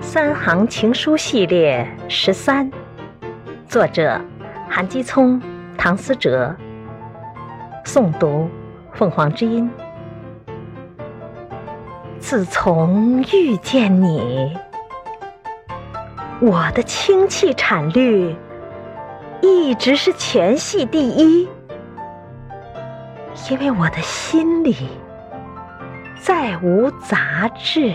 三行情书系列十三，作者韩基聪、唐思哲，诵读凤凰之音。自从遇见你，我的氢气产率一直是全系第一，因为我的心里再无杂质。